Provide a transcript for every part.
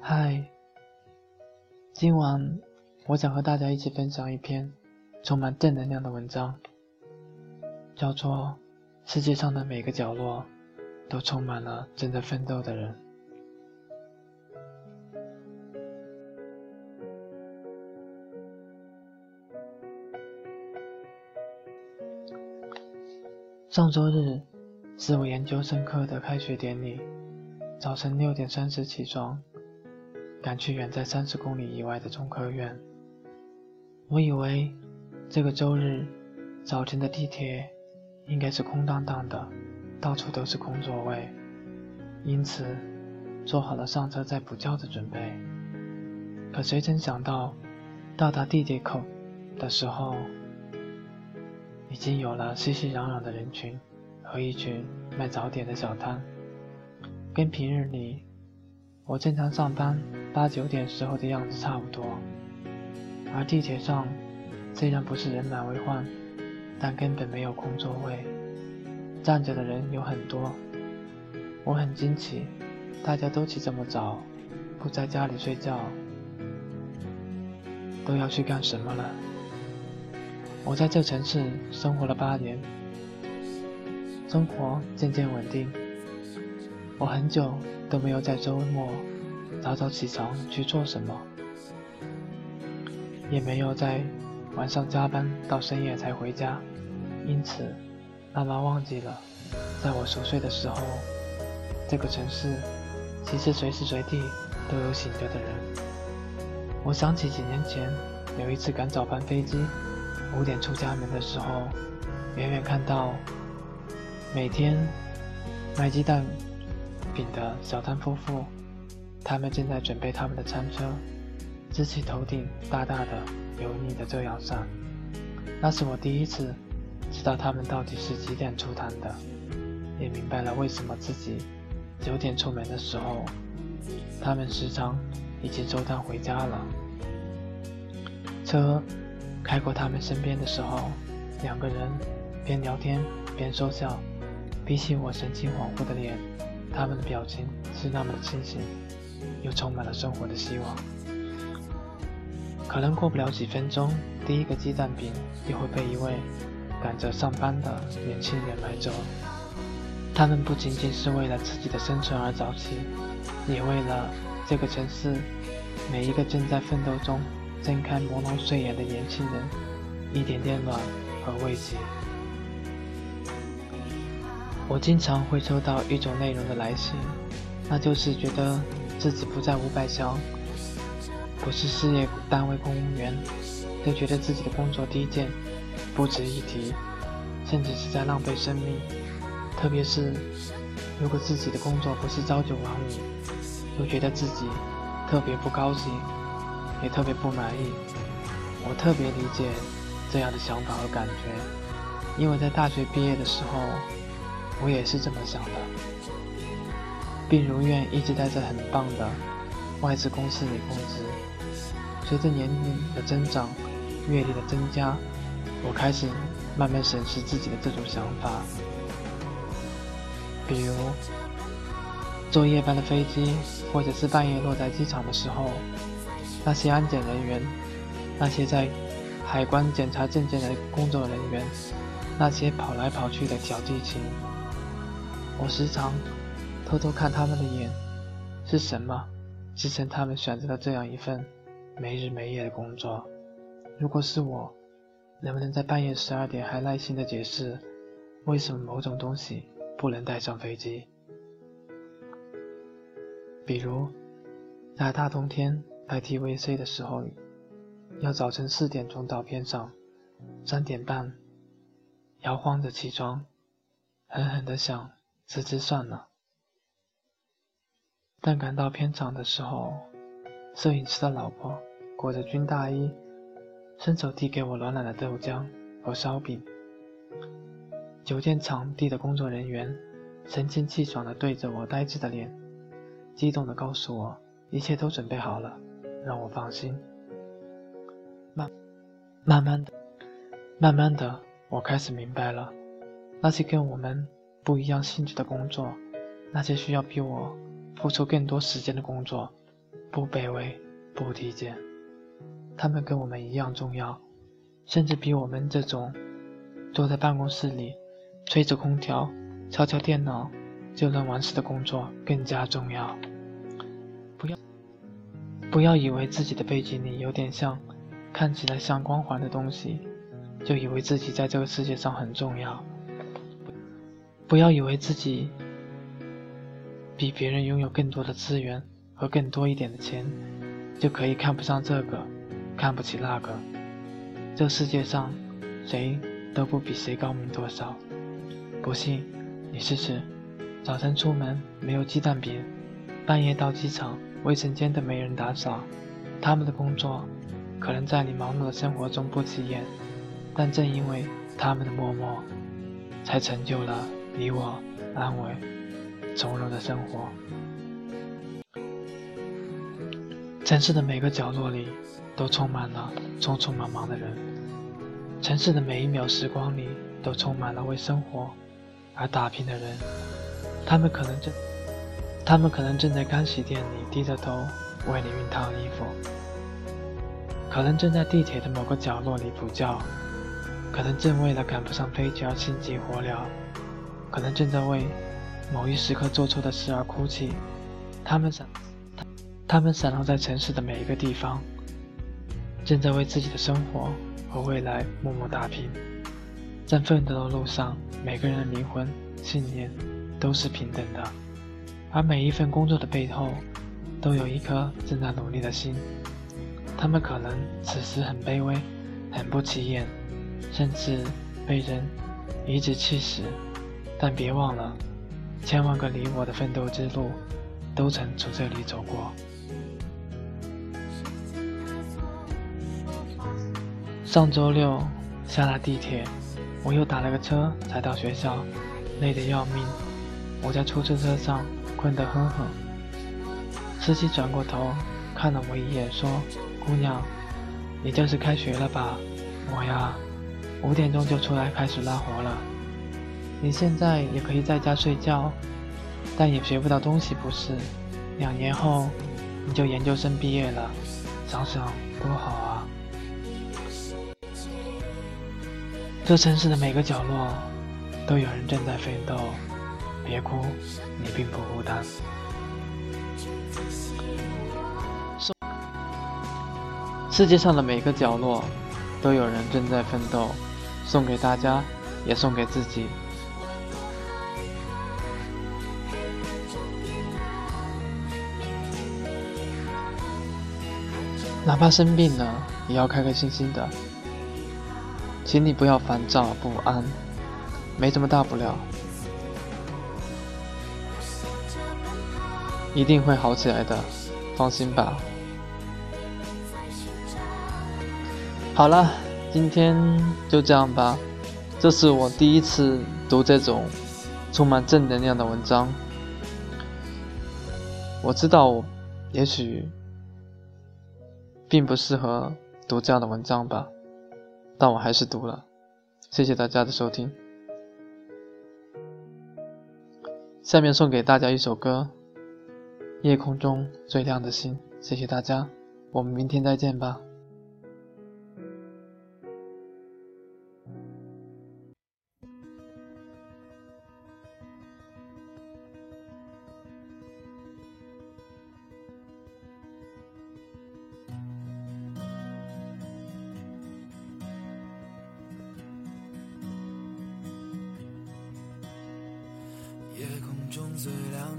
嗨，今晚我想和大家一起分享一篇充满正能量的文章，叫做《世界上的每个角落都充满了正在奋斗的人》。上周日是我研究生课的开学典礼，早晨六点三十起床，赶去远在三十公里以外的中科院。我以为这个周日早晨的地铁应该是空荡荡的，到处都是空座位，因此做好了上车再补觉的准备。可谁曾想到，到达地铁口的时候，已经有了熙熙攘攘的人群和一群卖早点的小摊，跟平日里我正常上班八九点时候的样子差不多。而地铁上虽然不是人满为患，但根本没有空座位，站着的人有很多。我很惊奇，大家都起这么早，不在家里睡觉，都要去干什么了？我在这城市生活了八年，生活渐渐稳定。我很久都没有在周末早早起床去做什么，也没有在晚上加班到深夜才回家，因此慢慢忘记了，在我熟睡的时候，这个城市其实随时随地都有醒着的人。我想起几年前有一次赶早班飞机。五点出家门的时候，远远看到每天卖鸡蛋饼的小摊夫妇，他们正在准备他们的餐车，支起头顶大大的油腻的遮阳伞。那是我第一次知道他们到底是几点出摊的，也明白了为什么自己九点出门的时候，他们时常已经收摊回家了。车。开过他们身边的时候，两个人边聊天边说笑。比起我神情恍惚的脸，他们的表情是那么的清醒，又充满了生活的希望。可能过不了几分钟，第一个鸡蛋饼又会被一位赶着上班的年轻人买走。他们不仅仅是为了自己的生存而早起，也为了这个城市每一个正在奋斗中。睁开朦胧睡眼的年轻人，一点点暖和慰藉。我经常会收到一种内容的来信，那就是觉得自己不在五百强，不是事业单位公务员，就觉得自己的工作低贱，不值一提，甚至是在浪费生命。特别是如果自己的工作不是朝九晚五，又觉得自己特别不高兴。也特别不满意，我特别理解这样的想法和感觉，因为在大学毕业的时候，我也是这么想的，并如愿一直待在很棒的外资公司里工作。随着年龄的增长，阅历的增加，我开始慢慢审视自己的这种想法，比如坐夜班的飞机，或者是半夜落在机场的时候。那些安检人员，那些在海关检查证件的工作人员，那些跑来跑去的小地勤，我时常偷偷看他们的眼，是什么支撑他们选择了这样一份没日没夜的工作？如果是我，能不能在半夜十二点还耐心的解释，为什么某种东西不能带上飞机？比如，在大冬天。拍 TVC 的时候，要早晨四点钟到片场，三点半摇晃着起床，狠狠地想辞职算了。但赶到片场的时候，摄影师的老婆裹着军大衣，伸手递给我暖暖的豆浆和烧饼。酒店场地的工作人员神清气爽地对着我呆滞的脸，激动地告诉我一切都准备好了。让我放心。慢，慢慢的，慢慢的，我开始明白了，那些跟我们不一样性质的工作，那些需要比我付出更多时间的工作，不卑微，不低贱。他们跟我们一样重要，甚至比我们这种坐在办公室里吹着空调、敲敲电脑就能完事的工作更加重要。不要不要以为自己的背景里有点像看起来像光环的东西，就以为自己在这个世界上很重要。不要以为自己比别人拥有更多的资源和更多一点的钱，就可以看不上这个，看不起那个。这世界上谁都不比谁高明多少。不信你试试，早晨出门没有鸡蛋饼，半夜到机场卫生间都没人打扫。他们的工作可能在你忙碌的生活中不起眼，但正因为他们的默默，才成就了。你我安稳、从容的生活。城市的每个角落里，都充满了匆匆忙忙的人。城市的每一秒时光里，都充满了为生活而打拼的人。他们可能正，他们可能正在干洗店里低着头为你熨烫衣服，可能正在地铁的某个角落里补觉，可能正为了赶不上飞机而心急火燎。可能正在为某一时刻做错的事而哭泣，他们散，他们散落在城市的每一个地方，正在为自己的生活和未来默默打拼。在奋斗的路上，每个人的灵魂、信念都是平等的，而每一份工作的背后，都有一颗正在努力的心。他们可能此时很卑微，很不起眼，甚至被人颐指气使。但别忘了，千万个你我的奋斗之路，都曾从这里走过。上周六下了地铁，我又打了个车才到学校，累得要命。我在出租车上困得哼哼。司机转过头看了我一眼，说：“姑娘，你这是开学了吧？我呀，五点钟就出来开始拉活了。”你现在也可以在家睡觉，但也学不到东西，不是？两年后你就研究生毕业了，想想多好啊！这城市的每个角落都有人正在奋斗，别哭，你并不孤单。世界上的每个角落都有人正在奋斗，送给大家，也送给自己。哪怕生病了，也要开开心心的。请你不要烦躁不安，没什么大不了，一定会好起来的，放心吧。好了，今天就这样吧。这是我第一次读这种充满正能量的文章。我知道，也许。并不适合读这样的文章吧，但我还是读了。谢谢大家的收听。下面送给大家一首歌，《夜空中最亮的星》。谢谢大家，我们明天再见吧。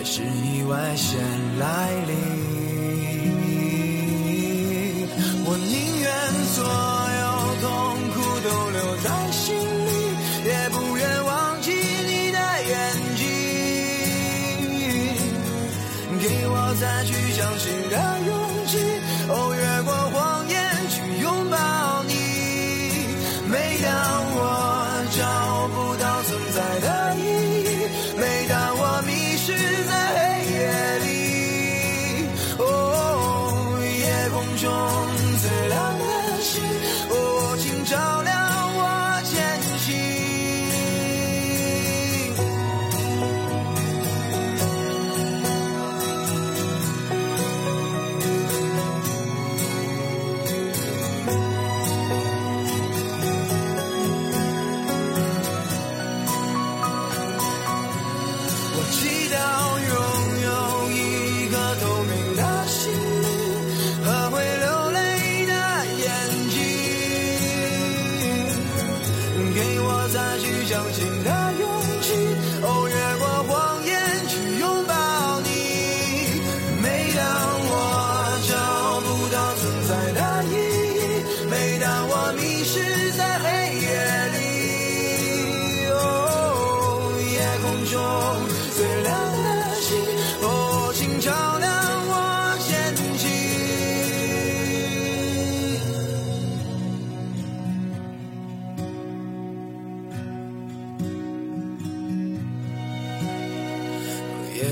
还是意外先来临。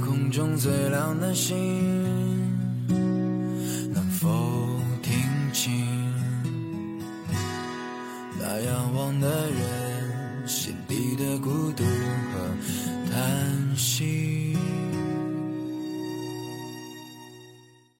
夜空中最亮的星。